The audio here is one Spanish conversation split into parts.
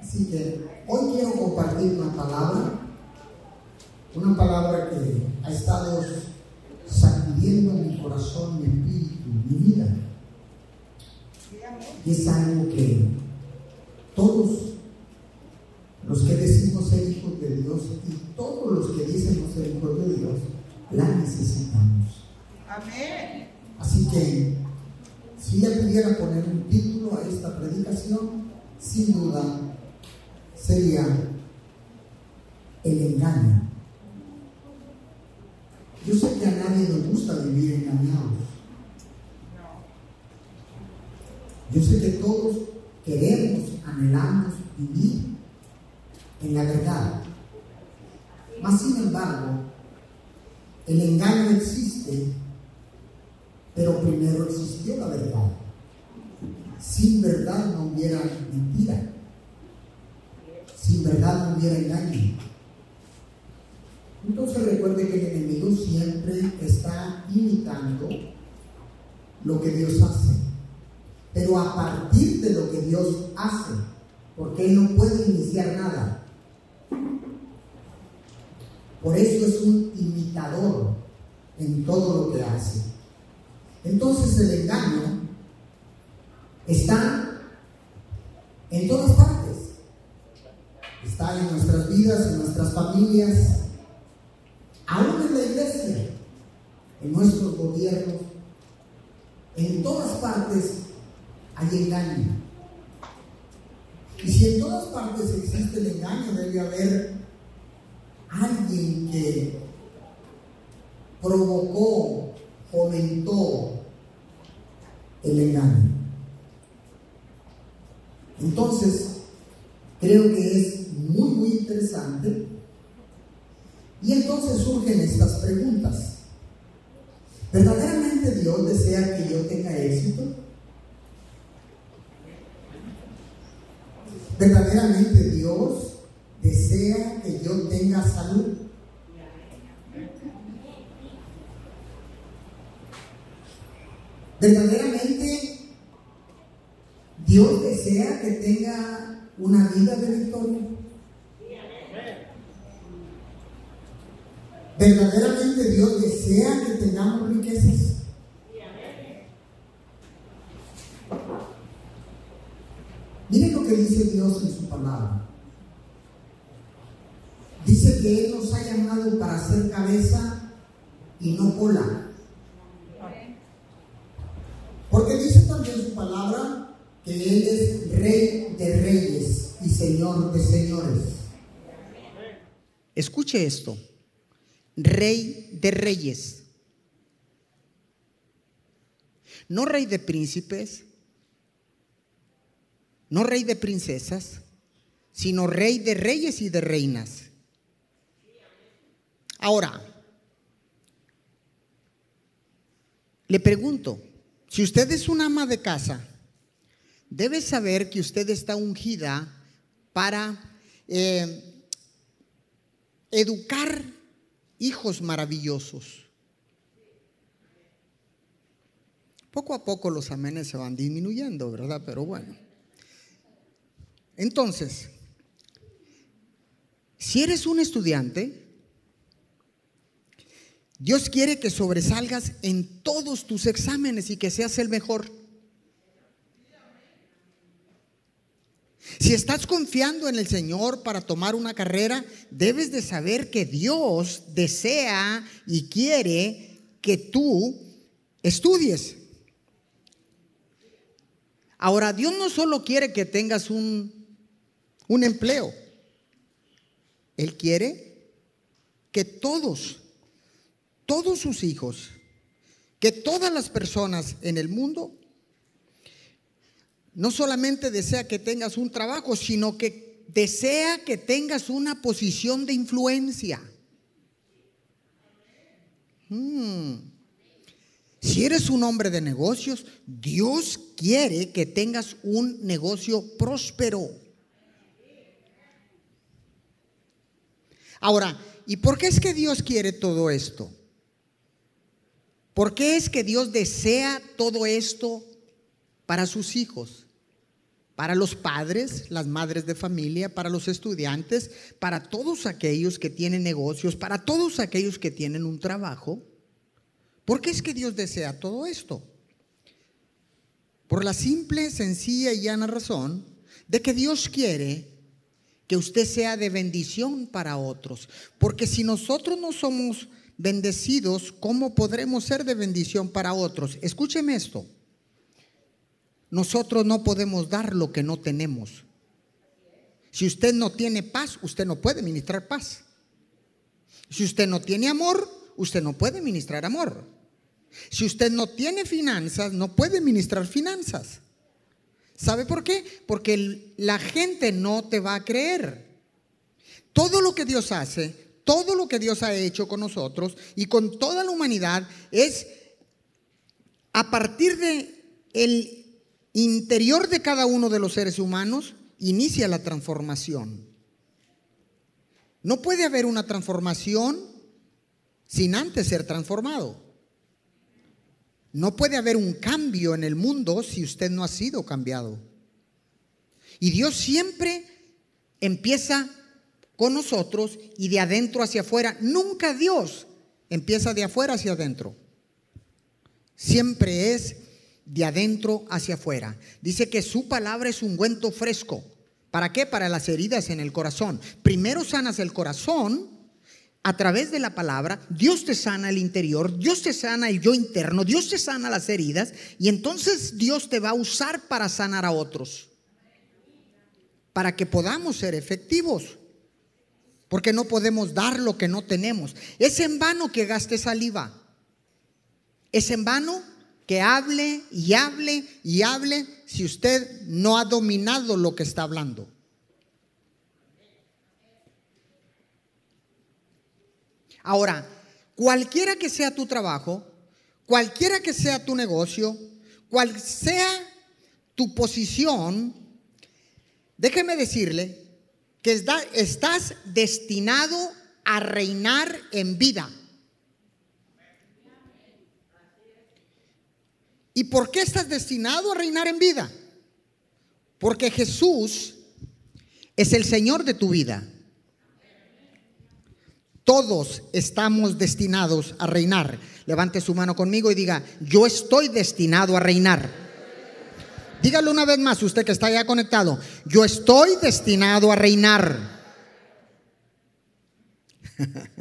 Así que hoy quiero compartir una palabra, una palabra que ha estado sacudiendo mi corazón, mi espíritu, mi vida. Y es algo que todos los que decimos ser hijos de Dios y todos los que dicen no ser hijos de Dios, la necesitamos. Amén. Así que si ella pudiera poner un título a esta predicación, sin duda sería el engaño. Yo sé que a nadie nos gusta vivir engañados. Yo sé que todos queremos, anhelamos vivir en la verdad. Mas sin embargo, el engaño existe, pero primero existió la verdad. Sin verdad no hubiera mentira. Sin verdad no hubiera engaño. Entonces recuerde que el enemigo siempre está imitando lo que Dios hace. Pero a partir de lo que Dios hace, porque Él no puede iniciar nada. Por eso es un imitador en todo lo que hace. Entonces el engaño está en todas partes. Está en nuestras vidas, en nuestras aún en la iglesia, en nuestros gobiernos. En todas partes hay engaño. Y si en todas partes existe el engaño, debe haber alguien que provocó, fomentó el engaño. Entonces, creo que es muy, muy interesante. Y entonces surgen estas preguntas. ¿Verdaderamente Dios desea que yo tenga éxito? ¿Verdaderamente Dios desea que yo tenga salud? ¿Verdaderamente Dios desea que tenga una vida de victoria? ¿Verdaderamente Dios desea que tengamos riquezas? Miren lo que dice Dios en su palabra. Dice que Él nos ha llamado para ser cabeza y no cola. Porque dice también su palabra que Él es rey de reyes y señor de señores. Escuche esto, rey de reyes. No rey de príncipes, no rey de princesas, sino rey de reyes y de reinas. Ahora, le pregunto, si usted es una ama de casa, debe saber que usted está ungida para eh, educar hijos maravillosos. Poco a poco los amenes se van disminuyendo, ¿verdad? Pero bueno. Entonces, si eres un estudiante, Dios quiere que sobresalgas en todos tus exámenes y que seas el mejor. Si estás confiando en el Señor para tomar una carrera, debes de saber que Dios desea y quiere que tú estudies. Ahora, Dios no solo quiere que tengas un, un empleo, Él quiere que todos, todos sus hijos, que todas las personas en el mundo no solamente desea que tengas un trabajo, sino que desea que tengas una posición de influencia. Hmm. Si eres un hombre de negocios, Dios quiere que tengas un negocio próspero. Ahora, ¿y por qué es que Dios quiere todo esto? ¿Por qué es que Dios desea todo esto para sus hijos? para los padres, las madres de familia, para los estudiantes, para todos aquellos que tienen negocios, para todos aquellos que tienen un trabajo. ¿Por qué es que Dios desea todo esto? Por la simple, sencilla y llana razón de que Dios quiere que usted sea de bendición para otros. Porque si nosotros no somos bendecidos, ¿cómo podremos ser de bendición para otros? Escúcheme esto. Nosotros no podemos dar lo que no tenemos. Si usted no tiene paz, usted no puede ministrar paz. Si usted no tiene amor, usted no puede ministrar amor. Si usted no tiene finanzas, no puede ministrar finanzas. ¿Sabe por qué? Porque la gente no te va a creer. Todo lo que Dios hace, todo lo que Dios ha hecho con nosotros y con toda la humanidad es a partir de el interior de cada uno de los seres humanos inicia la transformación. No puede haber una transformación sin antes ser transformado. No puede haber un cambio en el mundo si usted no ha sido cambiado. Y Dios siempre empieza con nosotros y de adentro hacia afuera. Nunca Dios empieza de afuera hacia adentro. Siempre es de adentro hacia afuera. Dice que su palabra es un ungüento fresco. ¿Para qué? Para las heridas en el corazón. Primero sanas el corazón a través de la palabra, Dios te sana el interior, Dios te sana el yo interno, Dios te sana las heridas y entonces Dios te va a usar para sanar a otros. Para que podamos ser efectivos. Porque no podemos dar lo que no tenemos. Es en vano que gaste saliva. Es en vano que hable y hable y hable si usted no ha dominado lo que está hablando. Ahora, cualquiera que sea tu trabajo, cualquiera que sea tu negocio, cual sea tu posición, déjeme decirle que estás destinado a reinar en vida. ¿Y por qué estás destinado a reinar en vida? Porque Jesús es el Señor de tu vida. Todos estamos destinados a reinar. Levante su mano conmigo y diga, yo estoy destinado a reinar. Dígalo una vez más, usted que está ya conectado, yo estoy destinado a reinar.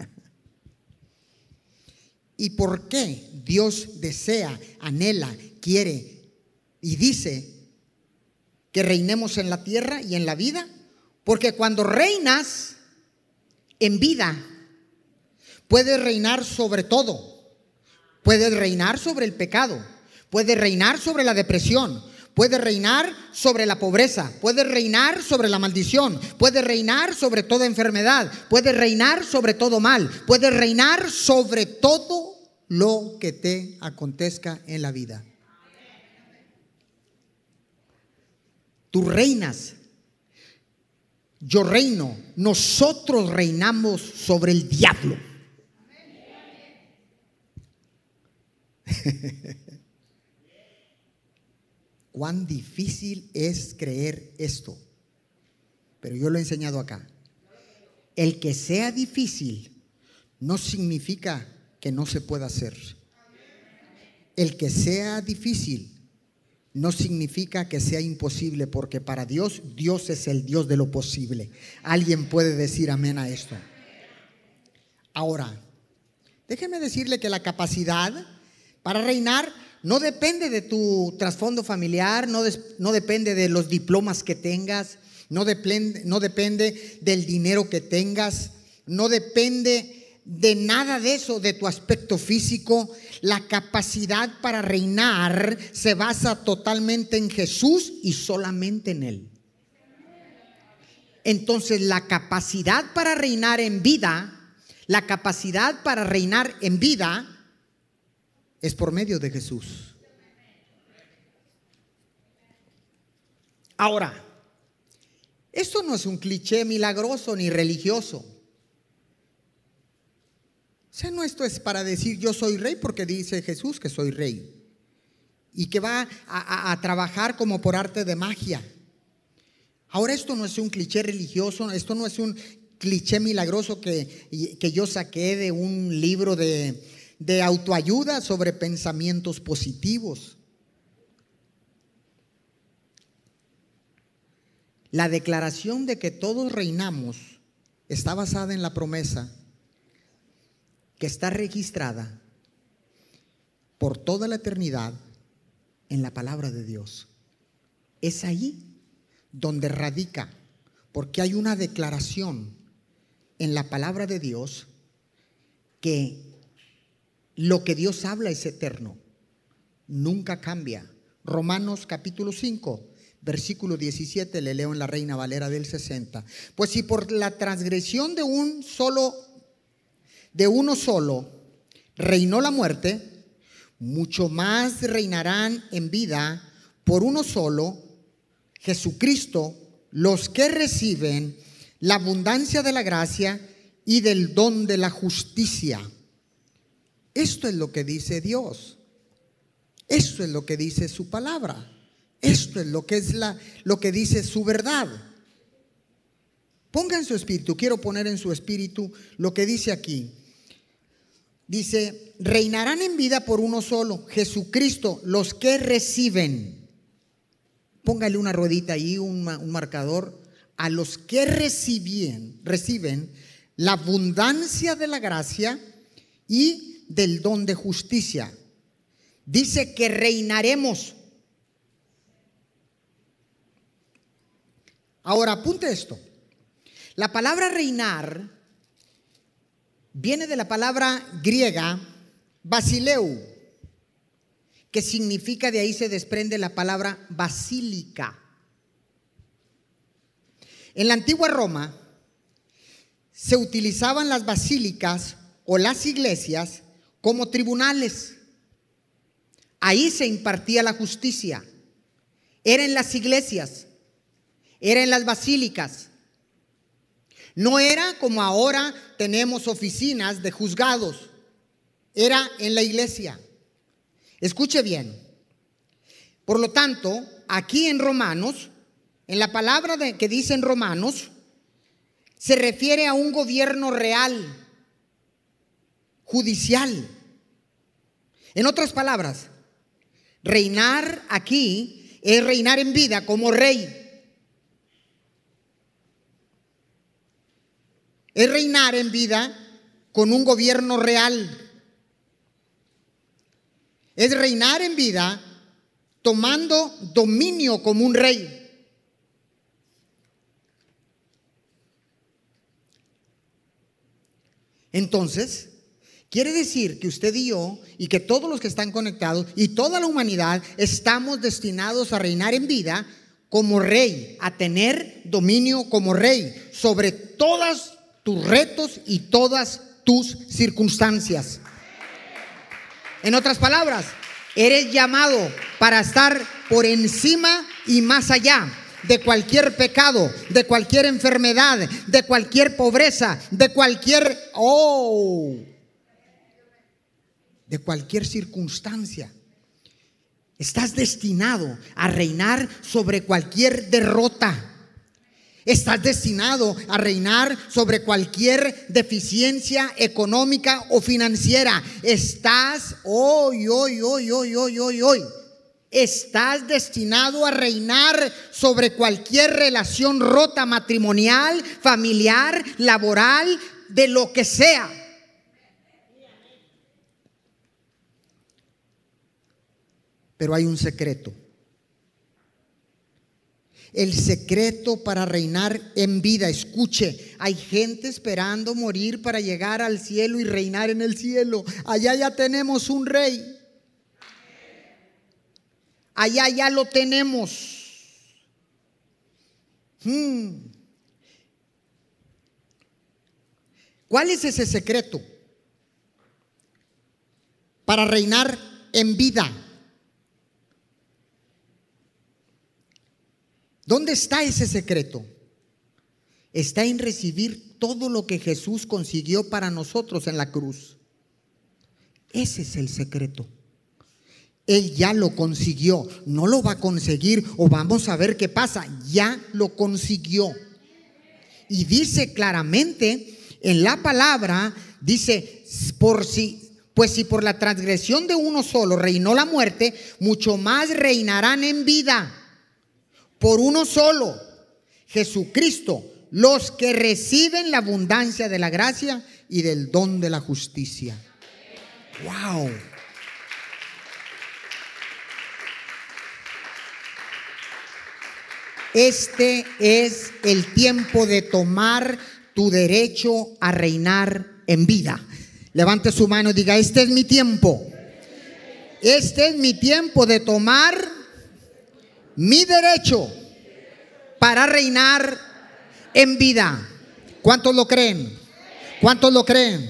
¿Y por qué Dios desea, anhela, quiere y dice que reinemos en la tierra y en la vida? Porque cuando reinas en vida, Puede reinar sobre todo. Puede reinar sobre el pecado. Puede reinar sobre la depresión. Puede reinar sobre la pobreza. Puede reinar sobre la maldición. Puede reinar sobre toda enfermedad. Puede reinar sobre todo mal. Puede reinar sobre todo lo que te acontezca en la vida. Tú reinas. Yo reino. Nosotros reinamos sobre el diablo. Cuán difícil es creer esto. Pero yo lo he enseñado acá. El que sea difícil no significa que no se pueda hacer. El que sea difícil no significa que sea imposible, porque para Dios, Dios es el Dios de lo posible. Alguien puede decir amén a esto. Ahora, déjeme decirle que la capacidad para reinar no depende de tu trasfondo familiar, no, no, depende de los diplomas que tengas, no depende, no depende del dinero que tengas, no depende de nada de eso, de tu aspecto físico. La capacidad para reinar se basa totalmente en Jesús y solamente en Él. Entonces la capacidad para reinar en vida, la capacidad para reinar en vida es por medio de Jesús. Ahora, esto no es un cliché milagroso ni religioso. O sea, no esto es para decir yo soy rey porque dice Jesús que soy rey. Y que va a, a trabajar como por arte de magia. Ahora esto no es un cliché religioso, esto no es un cliché milagroso que, que yo saqué de un libro de, de autoayuda sobre pensamientos positivos. La declaración de que todos reinamos está basada en la promesa que está registrada por toda la eternidad en la palabra de Dios. Es ahí donde radica, porque hay una declaración en la palabra de Dios que lo que Dios habla es eterno, nunca cambia. Romanos capítulo 5, versículo 17, le leo en la Reina Valera del 60. Pues si por la transgresión de un solo, de uno solo, reinó la muerte, mucho más reinarán en vida por uno solo, Jesucristo, los que reciben la abundancia de la gracia y del don de la justicia. Esto es lo que dice Dios. Esto es lo que dice su palabra. Esto es lo que es la lo que dice su verdad. Ponga en su espíritu, quiero poner en su espíritu lo que dice aquí. Dice, reinarán en vida por uno solo, Jesucristo, los que reciben. Póngale una ruedita ahí, un, un marcador. A los que reciben, reciben la abundancia de la gracia y del don de justicia. Dice que reinaremos. Ahora apunte esto. La palabra reinar viene de la palabra griega basileu, que significa, de ahí se desprende la palabra basílica. En la antigua Roma se utilizaban las basílicas o las iglesias como tribunales. Ahí se impartía la justicia. Era en las iglesias, era en las basílicas. No era como ahora tenemos oficinas de juzgados, era en la iglesia. Escuche bien. Por lo tanto, aquí en Romanos, en la palabra de, que dice en Romanos, se refiere a un gobierno real, judicial. En otras palabras, reinar aquí es reinar en vida como rey. es reinar en vida con un gobierno real. Es reinar en vida tomando dominio como un rey. Entonces, quiere decir que usted y yo, y que todos los que están conectados, y toda la humanidad, estamos destinados a reinar en vida como rey, a tener dominio como rey sobre todas tus retos y todas tus circunstancias. En otras palabras, eres llamado para estar por encima y más allá de cualquier pecado, de cualquier enfermedad, de cualquier pobreza, de cualquier, oh, de cualquier circunstancia. Estás destinado a reinar sobre cualquier derrota Estás destinado a reinar sobre cualquier deficiencia económica o financiera. Estás hoy, hoy, hoy, hoy, hoy, hoy, hoy. Estás destinado a reinar sobre cualquier relación rota matrimonial, familiar, laboral, de lo que sea. Pero hay un secreto el secreto para reinar en vida. Escuche, hay gente esperando morir para llegar al cielo y reinar en el cielo. Allá ya tenemos un rey. Allá ya lo tenemos. Hmm. ¿Cuál es ese secreto? Para reinar en vida. ¿Dónde está ese secreto? Está en recibir todo lo que Jesús consiguió para nosotros en la cruz. Ese es el secreto. Él ya lo consiguió. No lo va a conseguir o vamos a ver qué pasa. Ya lo consiguió. Y dice claramente en la palabra, dice, por si, pues si por la transgresión de uno solo reinó la muerte, mucho más reinarán en vida por uno solo, Jesucristo, los que reciben la abundancia de la gracia y del don de la justicia. Wow. Este es el tiempo de tomar tu derecho a reinar en vida. Levante su mano y diga, este es mi tiempo. Este es mi tiempo de tomar mi derecho para reinar en vida. ¿Cuántos lo creen? ¿Cuántos lo creen?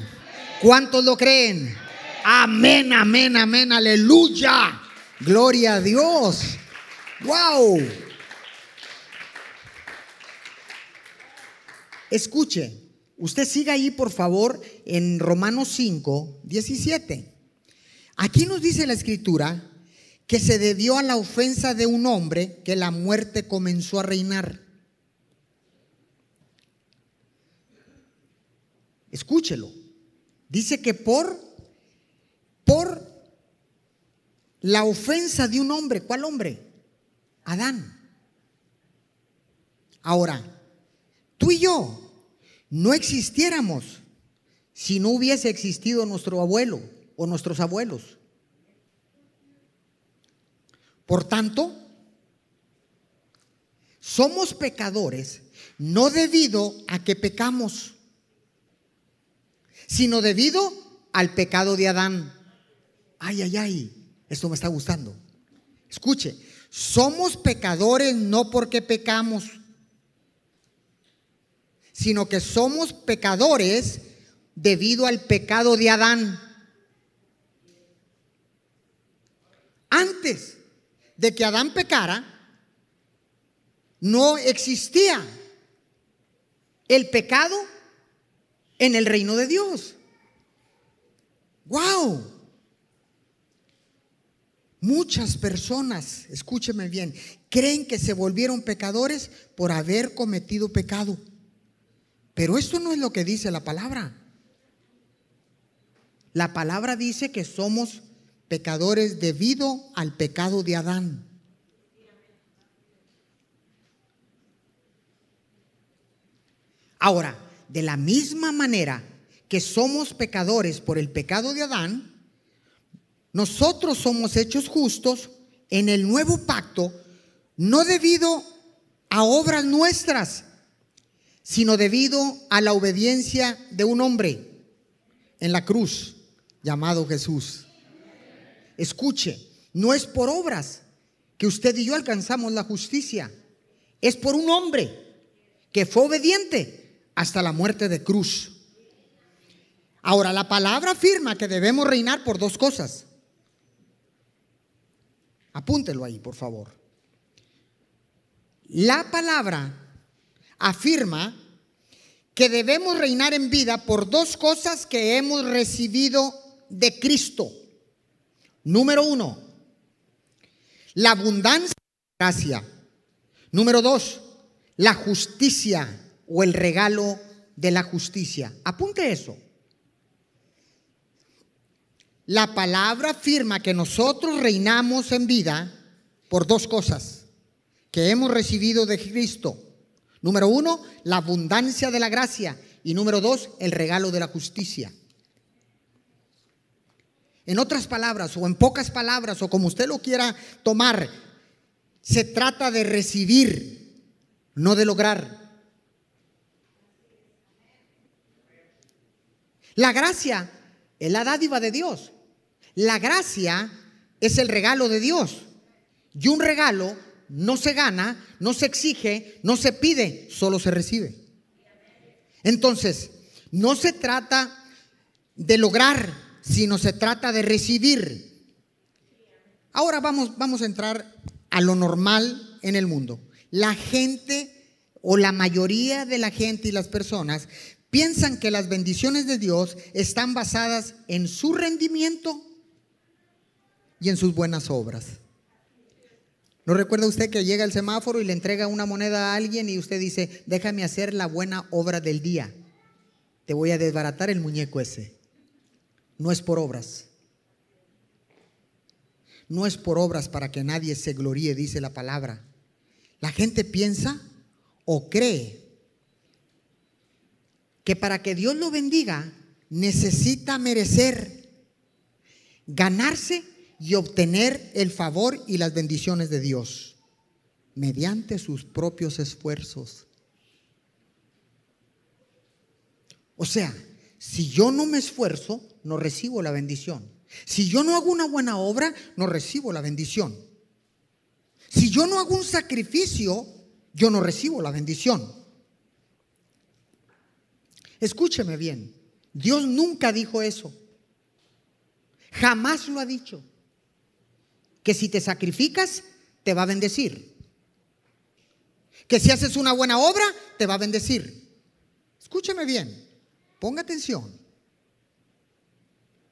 ¿Cuántos lo creen? Amén, amén, amén, aleluya. Gloria a Dios. Wow. Escuche, usted siga ahí por favor en Romanos 5, 17. Aquí nos dice la escritura que se debió a la ofensa de un hombre que la muerte comenzó a reinar. Escúchelo. Dice que por por la ofensa de un hombre, ¿cuál hombre? Adán. Ahora, tú y yo no existiéramos si no hubiese existido nuestro abuelo o nuestros abuelos. Por tanto, somos pecadores no debido a que pecamos, sino debido al pecado de Adán. Ay, ay, ay, esto me está gustando. Escuche, somos pecadores no porque pecamos, sino que somos pecadores debido al pecado de Adán. Antes de que Adán pecara, no existía el pecado en el reino de Dios. ¡Wow! Muchas personas, escúcheme bien, creen que se volvieron pecadores por haber cometido pecado. Pero esto no es lo que dice la palabra. La palabra dice que somos pecadores debido al pecado de Adán. Ahora, de la misma manera que somos pecadores por el pecado de Adán, nosotros somos hechos justos en el nuevo pacto, no debido a obras nuestras, sino debido a la obediencia de un hombre en la cruz llamado Jesús. Escuche, no es por obras que usted y yo alcanzamos la justicia, es por un hombre que fue obediente hasta la muerte de cruz. Ahora, la palabra afirma que debemos reinar por dos cosas. Apúntelo ahí, por favor. La palabra afirma que debemos reinar en vida por dos cosas que hemos recibido de Cristo. Número uno, la abundancia de gracia. Número dos, la justicia o el regalo de la justicia. Apunte eso. La palabra afirma que nosotros reinamos en vida por dos cosas que hemos recibido de Cristo. Número uno, la abundancia de la gracia. Y número dos, el regalo de la justicia. En otras palabras, o en pocas palabras, o como usted lo quiera tomar, se trata de recibir, no de lograr. La gracia es la dádiva de Dios. La gracia es el regalo de Dios. Y un regalo no se gana, no se exige, no se pide, solo se recibe. Entonces, no se trata de lograr, sino se trata de recibir. Ahora vamos, vamos a entrar a lo normal en el mundo. La gente o la mayoría de la gente y las personas piensan que las bendiciones de Dios están basadas en su rendimiento y en sus buenas obras. ¿No recuerda usted que llega el semáforo y le entrega una moneda a alguien y usted dice, déjame hacer la buena obra del día? Te voy a desbaratar el muñeco ese. No es por obras. No es por obras para que nadie se gloríe, dice la palabra. La gente piensa o cree que para que Dios lo bendiga necesita merecer, ganarse y obtener el favor y las bendiciones de Dios mediante sus propios esfuerzos. O sea, si yo no me esfuerzo, no recibo la bendición. Si yo no hago una buena obra, no recibo la bendición. Si yo no hago un sacrificio, yo no recibo la bendición. Escúcheme bien, Dios nunca dijo eso. Jamás lo ha dicho que si te sacrificas, te va a bendecir. Que si haces una buena obra, te va a bendecir. Escúcheme bien, ponga atención.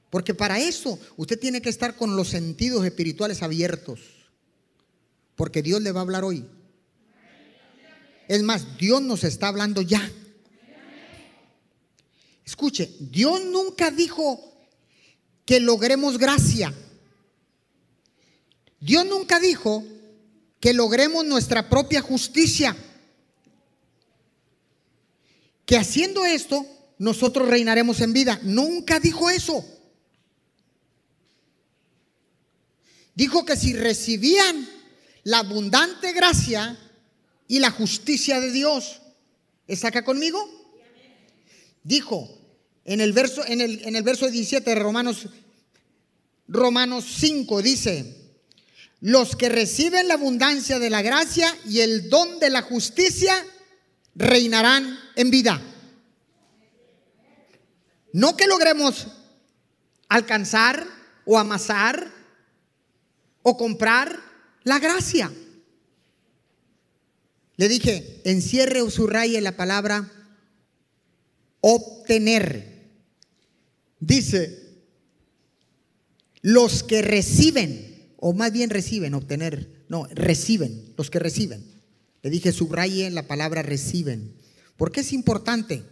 Porque para eso usted tiene que estar con los sentidos espirituales abiertos. Porque Dios le va a hablar hoy. Es más, Dios nos está hablando ya. Escuche, Dios nunca dijo que logremos gracia. Dios nunca dijo que logremos nuestra propia justicia. Que haciendo esto nosotros reinaremos en vida. Nunca dijo eso. Dijo que si recibían la abundante gracia y la justicia de Dios, ¿está acá conmigo? Dijo en el verso, en el, en el verso 17 de Romanos, Romanos 5, dice, los que reciben la abundancia de la gracia y el don de la justicia reinarán en vida. No que logremos alcanzar o amasar o comprar la gracia. Le dije, encierre o subraye la palabra obtener. Dice, los que reciben o más bien reciben, obtener, no, reciben, los que reciben. Le dije, subraye la palabra reciben. ¿Por qué es importante?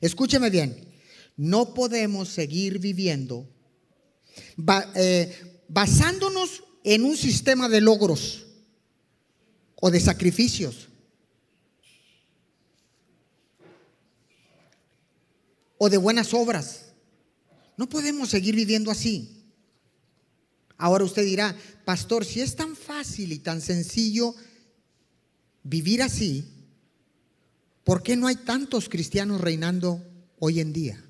Escúcheme bien, no podemos seguir viviendo eh, basándonos en un sistema de logros o de sacrificios. O de buenas obras. No podemos seguir viviendo así. Ahora usted dirá, pastor, si es tan fácil y tan sencillo vivir así, ¿por qué no hay tantos cristianos reinando hoy en día?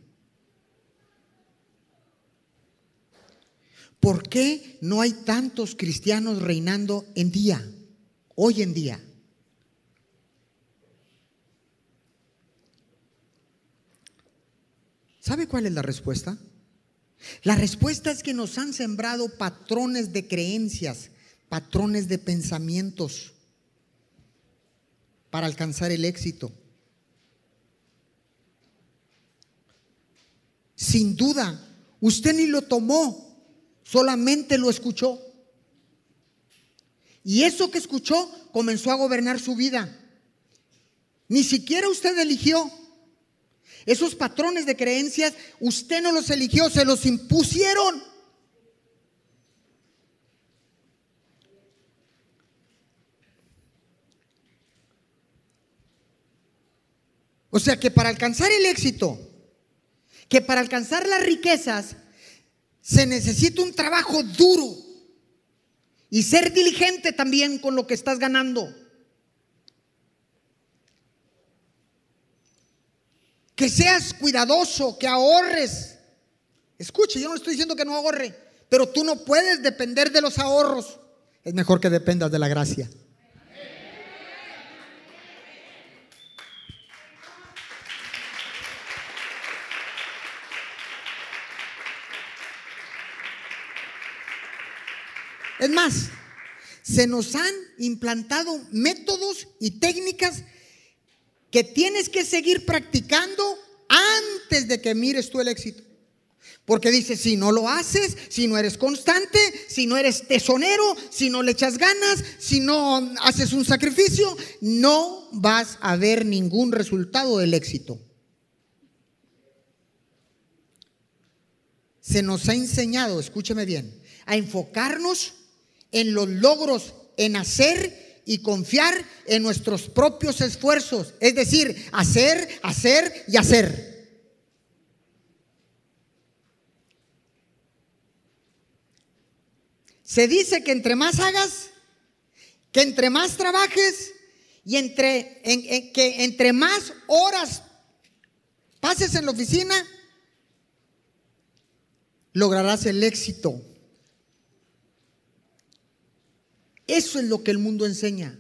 ¿Por qué no hay tantos cristianos reinando en día, hoy en día? ¿Sabe cuál es la respuesta? La respuesta es que nos han sembrado patrones de creencias, patrones de pensamientos para alcanzar el éxito. Sin duda, usted ni lo tomó, solamente lo escuchó. Y eso que escuchó comenzó a gobernar su vida. Ni siquiera usted eligió. Esos patrones de creencias, usted no los eligió, se los impusieron. O sea que para alcanzar el éxito, que para alcanzar las riquezas, se necesita un trabajo duro y ser diligente también con lo que estás ganando. que seas cuidadoso, que ahorres. Escuche, yo no estoy diciendo que no ahorre, pero tú no puedes depender de los ahorros. Es mejor que dependas de la gracia. Es más, se nos han implantado métodos y técnicas que tienes que seguir practicando antes de que mires tú el éxito. Porque dice, si no lo haces, si no eres constante, si no eres tesonero, si no le echas ganas, si no haces un sacrificio, no vas a ver ningún resultado del éxito. Se nos ha enseñado, escúcheme bien, a enfocarnos en los logros, en hacer y confiar en nuestros propios esfuerzos. Es decir, hacer, hacer y hacer. Se dice que entre más hagas, que entre más trabajes y entre, que entre más horas pases en la oficina, lograrás el éxito. Eso es lo que el mundo enseña.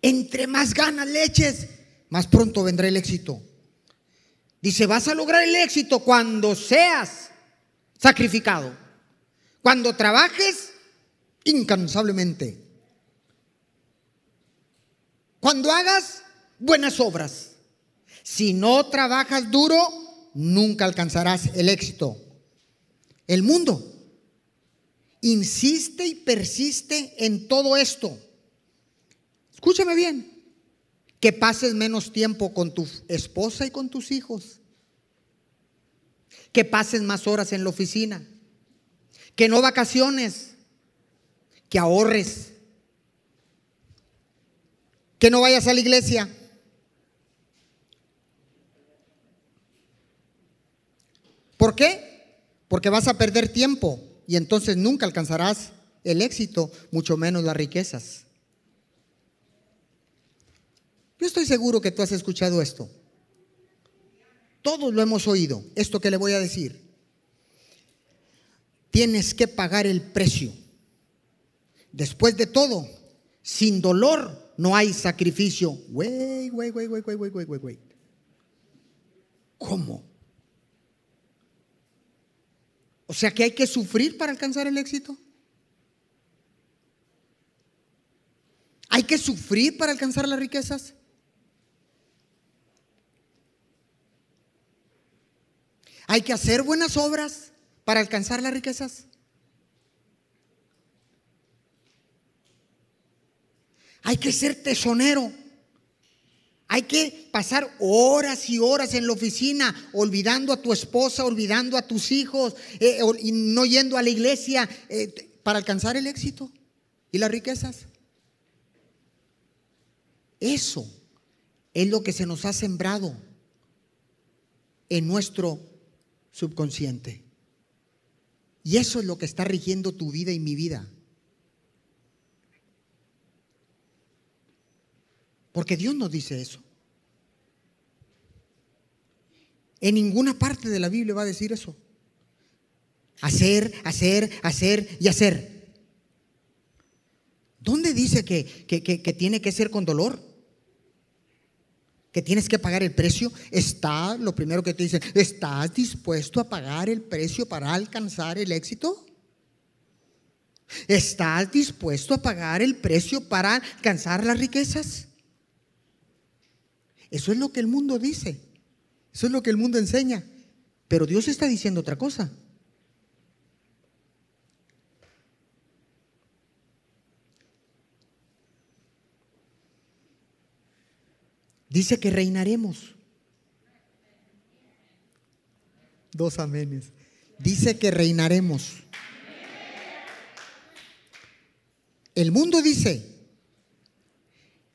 Entre más ganas leches, más pronto vendrá el éxito. Dice, vas a lograr el éxito cuando seas sacrificado. Cuando trabajes incansablemente. Cuando hagas buenas obras. Si no trabajas duro, nunca alcanzarás el éxito. El mundo insiste y persiste en todo esto. Escúchame bien. Que pases menos tiempo con tu esposa y con tus hijos. Que pases más horas en la oficina que no vacaciones, que ahorres, que no vayas a la iglesia. ¿Por qué? Porque vas a perder tiempo y entonces nunca alcanzarás el éxito, mucho menos las riquezas. Yo estoy seguro que tú has escuchado esto. Todos lo hemos oído, esto que le voy a decir tienes que pagar el precio. Después de todo, sin dolor no hay sacrificio. Wait, wait, wait, wait, wait, wait, wait, wait. ¿Cómo? O sea que hay que sufrir para alcanzar el éxito. Hay que sufrir para alcanzar las riquezas. Hay que hacer buenas obras para alcanzar las riquezas? Hay que ser tesonero. Hay que pasar horas y horas en la oficina olvidando a tu esposa, olvidando a tus hijos eh, y no yendo a la iglesia eh, para alcanzar el éxito y las riquezas. Eso es lo que se nos ha sembrado en nuestro subconsciente. Y eso es lo que está rigiendo tu vida y mi vida. Porque Dios nos dice eso. En ninguna parte de la Biblia va a decir eso. Hacer, hacer, hacer y hacer. ¿Dónde dice que, que tiene que ser con dolor? que tienes que pagar el precio, está, lo primero que te dicen, ¿estás dispuesto a pagar el precio para alcanzar el éxito? ¿Estás dispuesto a pagar el precio para alcanzar las riquezas? Eso es lo que el mundo dice, eso es lo que el mundo enseña, pero Dios está diciendo otra cosa. Dice que reinaremos. Dos amenes. Dice que reinaremos. El mundo dice,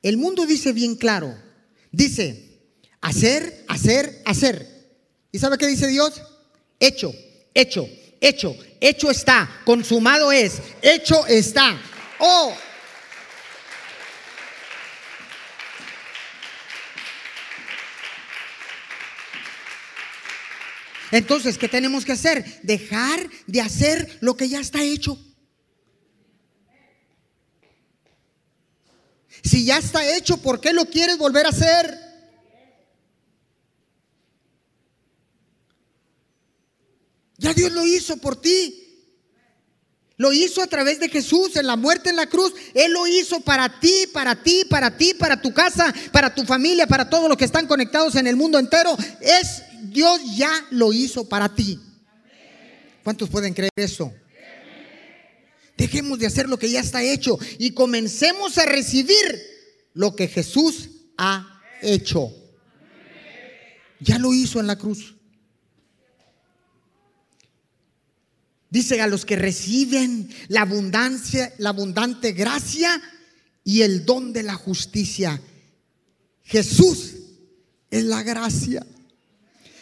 el mundo dice bien claro, dice, hacer, hacer, hacer. ¿Y sabe qué dice Dios? Hecho, hecho, hecho, hecho está, consumado es, hecho está. Oh, Entonces, ¿qué tenemos que hacer? Dejar de hacer lo que ya está hecho. Si ya está hecho, ¿por qué lo quieres volver a hacer? Ya Dios lo hizo por ti. Lo hizo a través de Jesús en la muerte en la cruz. Él lo hizo para ti, para ti, para ti, para tu casa, para tu familia, para todos los que están conectados en el mundo entero. Es Dios ya lo hizo para ti. ¿Cuántos pueden creer eso? Dejemos de hacer lo que ya está hecho y comencemos a recibir lo que Jesús ha hecho. Ya lo hizo en la cruz. Dice a los que reciben la abundancia, la abundante gracia y el don de la justicia. Jesús es la gracia.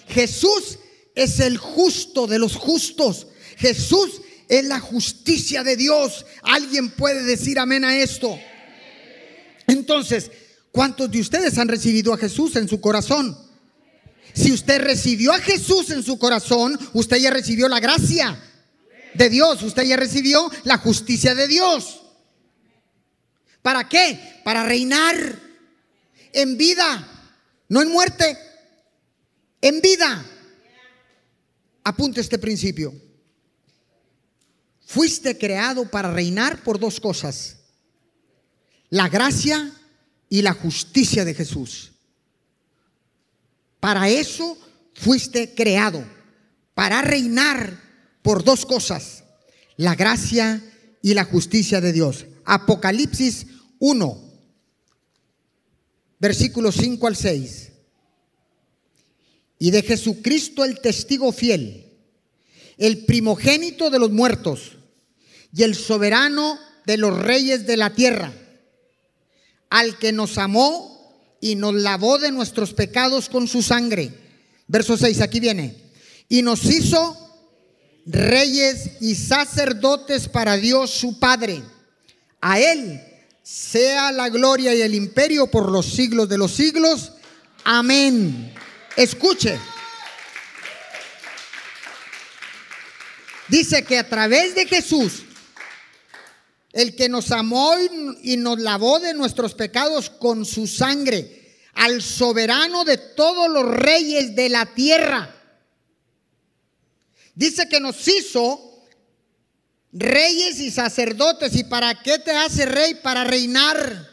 Jesús es el justo de los justos. Jesús es la justicia de Dios. ¿Alguien puede decir amén a esto? Entonces, ¿cuántos de ustedes han recibido a Jesús en su corazón? Si usted recibió a Jesús en su corazón, usted ya recibió la gracia de Dios, usted ya recibió la justicia de Dios. ¿Para qué? Para reinar en vida, no en muerte, en vida. Apunte este principio. Fuiste creado para reinar por dos cosas. La gracia y la justicia de Jesús. Para eso fuiste creado, para reinar por dos cosas, la gracia y la justicia de Dios. Apocalipsis 1, versículos 5 al 6. Y de Jesucristo el testigo fiel, el primogénito de los muertos y el soberano de los reyes de la tierra, al que nos amó y nos lavó de nuestros pecados con su sangre. Verso 6, aquí viene. Y nos hizo reyes y sacerdotes para Dios su Padre. A Él sea la gloria y el imperio por los siglos de los siglos. Amén. Escuche. Dice que a través de Jesús, el que nos amó y nos lavó de nuestros pecados con su sangre, al soberano de todos los reyes de la tierra, Dice que nos hizo reyes y sacerdotes. ¿Y para qué te hace rey? Para reinar.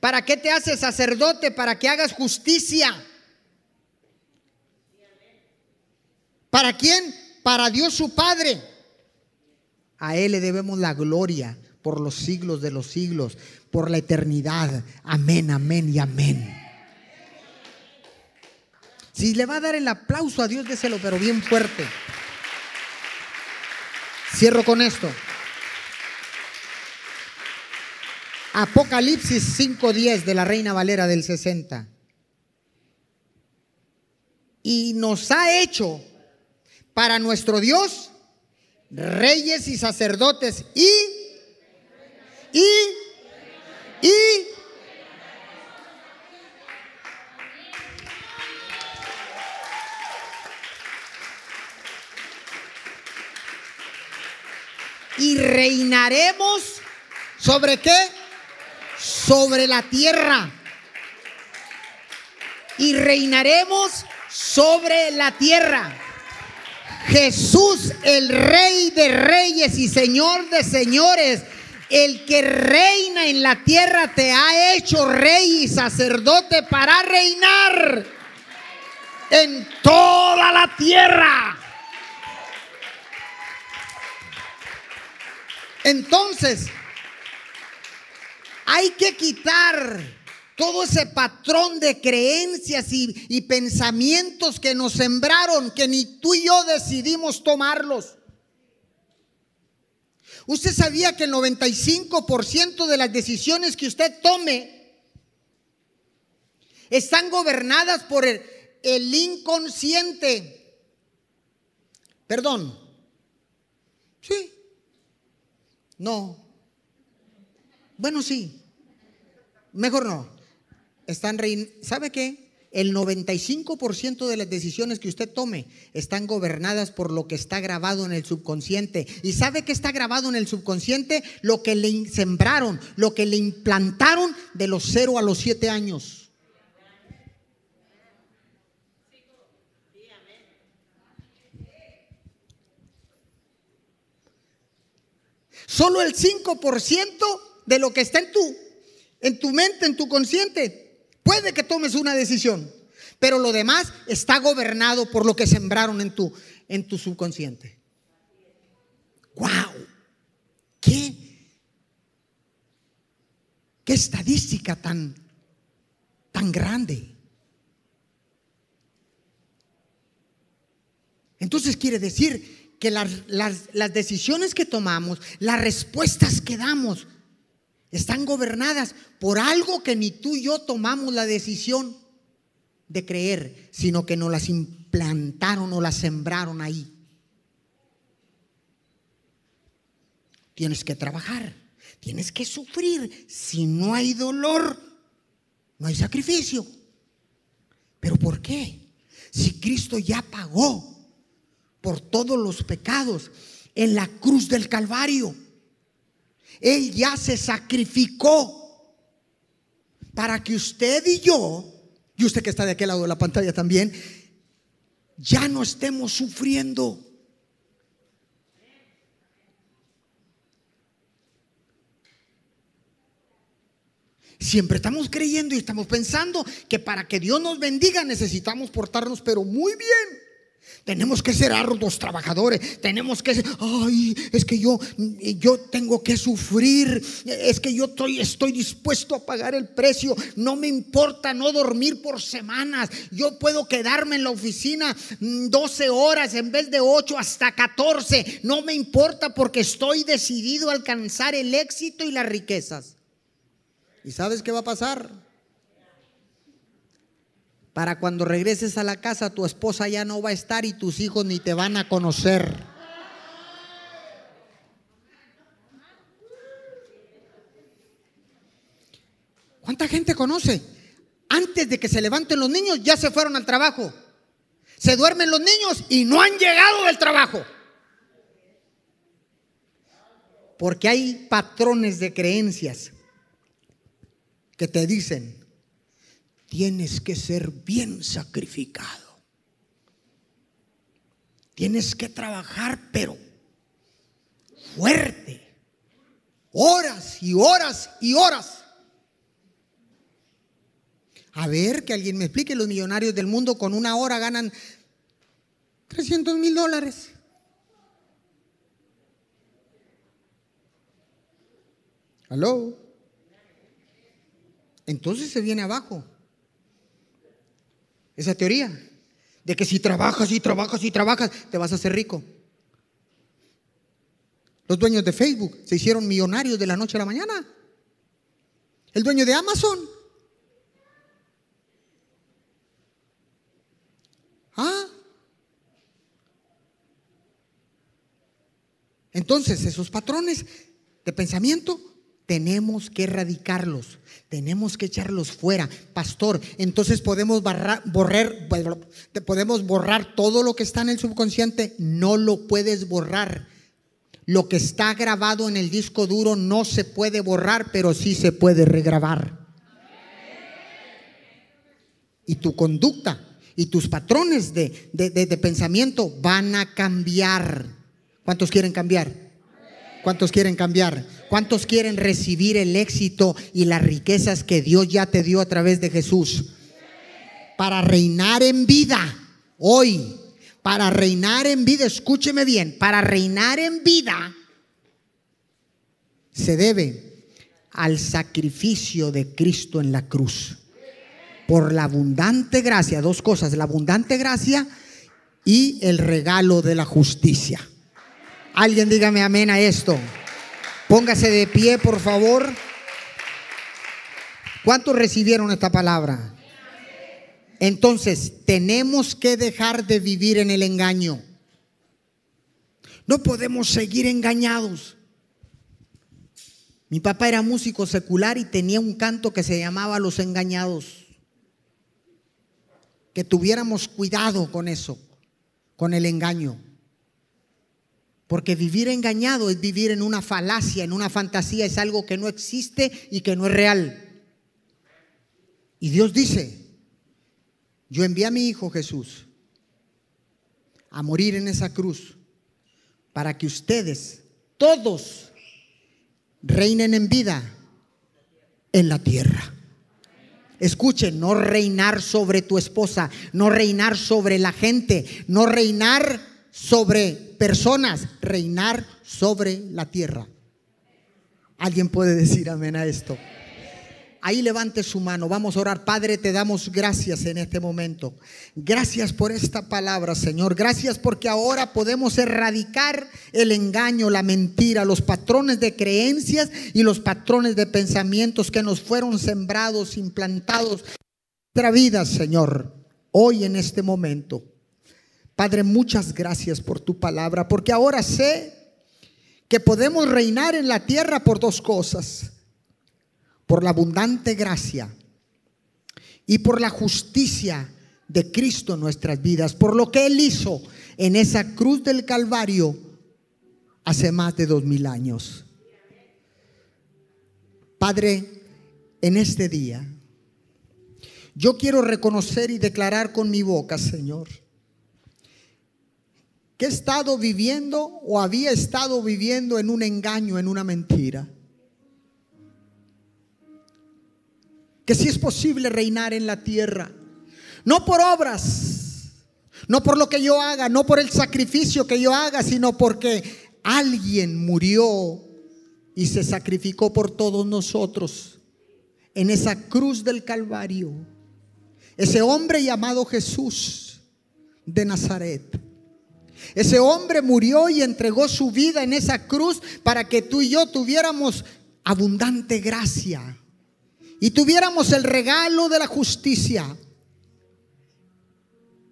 ¿Para qué te hace sacerdote? Para que hagas justicia. ¿Para quién? Para Dios su Padre. A Él le debemos la gloria por los siglos de los siglos, por la eternidad. Amén, amén y amén. Si le va a dar el aplauso a Dios, déselo, pero bien fuerte. Cierro con esto. Apocalipsis 5.10 de la Reina Valera del 60. Y nos ha hecho para nuestro Dios reyes y sacerdotes y, reinaremos sobre qué? Sobre la tierra. Y reinaremos sobre la tierra. Jesús, el rey de reyes y señor de señores, el que reina en la tierra te ha hecho rey y sacerdote para reinar en toda la tierra. Entonces, hay que quitar todo ese patrón de creencias y, pensamientos que nos sembraron, que ni tú y yo decidimos tomarlos. Usted sabía que el 95% de las decisiones que usted tome están gobernadas por el, el inconsciente. Perdón. Sí, no. Bueno, sí. Mejor no. Están ¿Sabe qué? El 95% de las decisiones que usted tome están gobernadas por lo que está grabado en el subconsciente. ¿Y sabe qué está grabado en el subconsciente? Lo que le sembraron, lo que le implantaron de los 0 a los 7 años. Solo el 5% de lo que está en tu, en tu mente, en tu consciente, puede que tomes una decisión. Pero lo demás está gobernado por lo que sembraron en tu, en tu subconsciente. ¡Wow! ¿Qué? ¿Qué estadística tan, tan grande? Entonces quiere decir que las, las, decisiones que tomamos, las respuestas que damos, están gobernadas por algo que ni tú y yo tomamos la decisión de creer, sino que nos las implantaron o las sembraron ahí. Tienes que trabajar, tienes que sufrir. Si no hay dolor, no hay sacrificio. ¿Pero por qué? Si Cristo ya pagó por todos los pecados en la cruz del Calvario. Él ya se sacrificó para que usted y yo, y usted que está de aquel lado de la pantalla también, ya no estemos sufriendo. Siempre estamos creyendo y estamos pensando que para que Dios nos bendiga necesitamos portarnos pero muy bien. Tenemos que ser arduos trabajadores. Tenemos que ser, ay, es que yo, yo tengo que sufrir. Es que yo estoy, estoy dispuesto a pagar el precio. No me importa no dormir por semanas. Yo puedo quedarme en la oficina 12 horas en vez de 8 hasta 14. No me importa porque estoy decidido a alcanzar el éxito y las riquezas. ¿Y sabes qué va a pasar? Para cuando regreses a la casa, tu esposa ya no va a estar y tus hijos ni te van a conocer. ¿Cuánta gente conoce? Antes de que se levanten los niños, ya se fueron al trabajo. Se duermen los niños y no han llegado del trabajo. Porque hay patrones de creencias que te dicen, tienes que ser bien sacrificado. Tienes que trabajar, pero fuerte. Horas y horas y horas. A ver, que alguien me explique, los millonarios del mundo con una hora ganan 300 mil dólares. ¿Aló? Entonces se viene abajo esa teoría de que si trabajas y trabajas y trabajas, te vas a hacer rico. Los dueños de Facebook se hicieron millonarios de la noche a la mañana. El dueño de Amazon. Ah. Entonces, esos patrones de pensamiento tenemos que erradicarlos, tenemos que echarlos fuera. Pastor, entonces podemos borrar, podemos borrar todo lo que está en el subconsciente. No lo puedes borrar. Lo que está grabado en el disco duro no se puede borrar, pero sí se puede regrabar. Y tu conducta y tus patrones de, de pensamiento van a cambiar. ¿Cuántos quieren cambiar? ¿Cuántos quieren cambiar? ¿Cuántos quieren recibir el éxito y las riquezas que Dios ya te dio a través de Jesús? Para reinar en vida hoy, para reinar en vida, escúcheme bien, para reinar en vida se debe al sacrificio de Cristo en la cruz. Por la abundante gracia, dos cosas, la abundante gracia y el regalo de la justicia. Alguien dígame amén a esto. Póngase de pie, por favor. ¿Cuántos recibieron esta palabra? Entonces, tenemos que dejar de vivir en el engaño. No podemos seguir engañados. Mi papá era músico secular y tenía un canto que se llamaba Los Engañados. Que tuviéramos cuidado con eso, con el engaño. Porque vivir engañado es vivir en una falacia, en una fantasía, es algo que no existe y que no es real. Y Dios dice, yo envié a mi Hijo Jesús a morir en esa cruz para que ustedes, todos, reinen en vida en la tierra. Escuchen, no reinar sobre tu esposa, no reinar sobre la gente, no reinar sobre personas, reinar sobre la tierra. ¿Alguien puede decir amén a esto? Ahí levante su mano, vamos a orar. Padre, te damos gracias en este momento. Gracias por esta palabra, Señor. Gracias porque ahora podemos erradicar el engaño, la mentira, los patrones de creencias y los patrones de pensamientos que nos fueron sembrados, implantados en nuestra vida, Señor, hoy en este momento. Padre, muchas gracias por tu palabra, porque ahora sé que podemos reinar en la tierra por dos cosas por la abundante gracia y por la justicia de Cristo en nuestras vidas, por lo que Él hizo en esa cruz del Calvario hace más de dos mil años. Padre, en este día, yo quiero reconocer y declarar con mi boca, Señor, que he estado viviendo o había estado viviendo en un engaño, en una mentira. que si es posible reinar en la tierra. No por obras, no por lo que yo haga, no por el sacrificio que yo haga, sino porque alguien murió y se sacrificó por todos nosotros en esa cruz del Calvario. Ese hombre llamado Jesús de Nazaret. Ese hombre murió y entregó su vida en esa cruz para que tú y yo tuviéramos abundante gracia y tuviéramos el regalo de la justicia.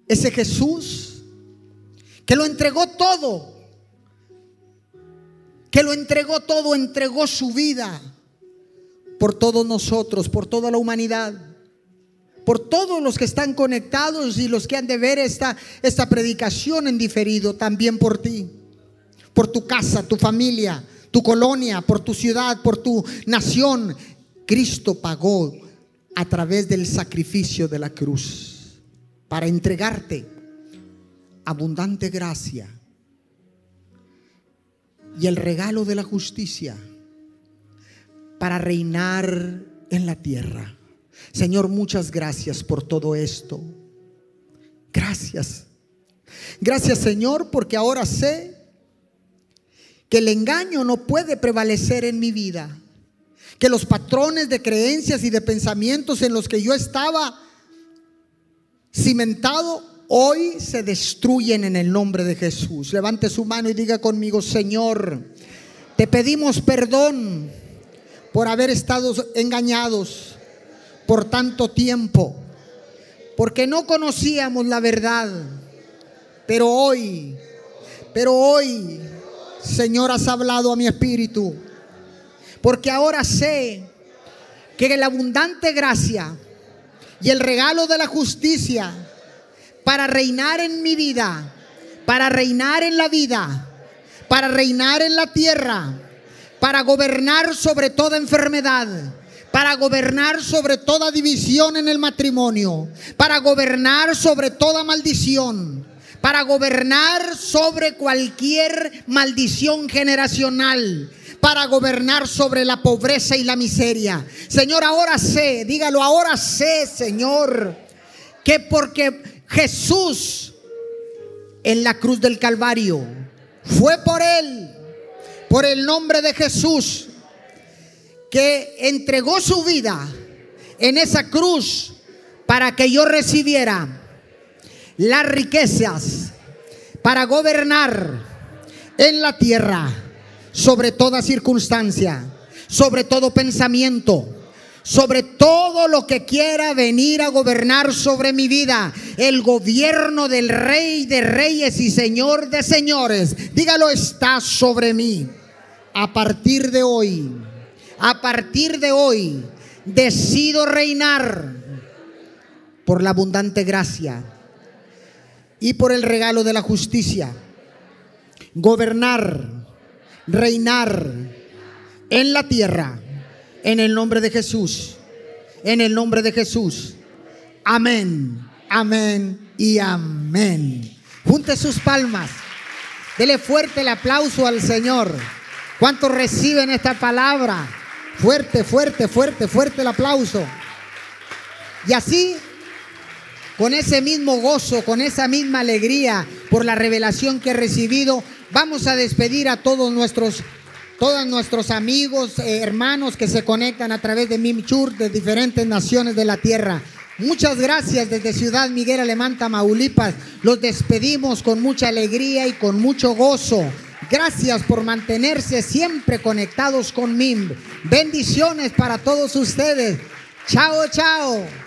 Ese Jesús que lo entregó todo, que lo entregó todo, entregó su vida por todos nosotros, por toda la humanidad, por todos los que están conectados y los que han de ver esta, esta predicación en diferido, también por ti, por tu casa, tu familia, tu colonia, por tu ciudad, por tu nación. Cristo pagó a través del sacrificio de la cruz para entregarte abundante gracia y el regalo de la justicia para reinar en la tierra. Señor, muchas gracias por todo esto. Gracias. Gracias, Señor, porque ahora sé que el engaño no puede prevalecer en mi vida que los patrones de creencias y de pensamientos en los que yo estaba cimentado hoy se destruyen en el nombre de Jesús. Levante su mano y diga conmigo, Señor, te pedimos perdón por haber estado engañados por tanto tiempo, porque no conocíamos la verdad. Pero hoy, pero hoy, Señor, has hablado a mi espíritu porque ahora sé que la abundante gracia y el regalo de la justicia para reinar en mi vida, para reinar en la vida, para reinar en la tierra, para gobernar sobre toda enfermedad, para gobernar sobre toda división en el matrimonio, para gobernar sobre toda maldición, para gobernar sobre cualquier maldición generacional, para gobernar sobre la pobreza y la miseria. Señor, ahora sé, dígalo, ahora sé, Señor, que porque Jesús en la cruz del Calvario fue por Él, por el nombre de Jesús, que entregó su vida en esa cruz para que yo recibiera las riquezas para gobernar en la tierra sobre toda circunstancia, sobre todo pensamiento, sobre todo lo que quiera venir a gobernar sobre mi vida. El gobierno del rey de reyes y señor de señores, dígalo, está sobre mí. A partir de hoy, a partir de hoy, decido reinar por la abundante gracia y por el regalo de la justicia. Gobernar reinar en la tierra en el nombre de Jesús. En el nombre de Jesús. Amén, amén y amén. Junte sus palmas. Dele fuerte el aplauso al Señor. ¿Cuántos reciben esta palabra? Fuerte, fuerte, fuerte, fuerte el aplauso. Y así, con ese mismo gozo, con esa misma alegría por la revelación que he recibido, vamos a despedir a todos nuestros todos nuestros amigos, eh, hermanos que se conectan a través de Mimchur de diferentes naciones de la tierra. Muchas gracias desde Ciudad Miguel Alemán, Tamaulipas. Los despedimos con mucha alegría y con mucho gozo. Gracias por mantenerse siempre conectados con MIM. Bendiciones para todos ustedes. Chao, chao.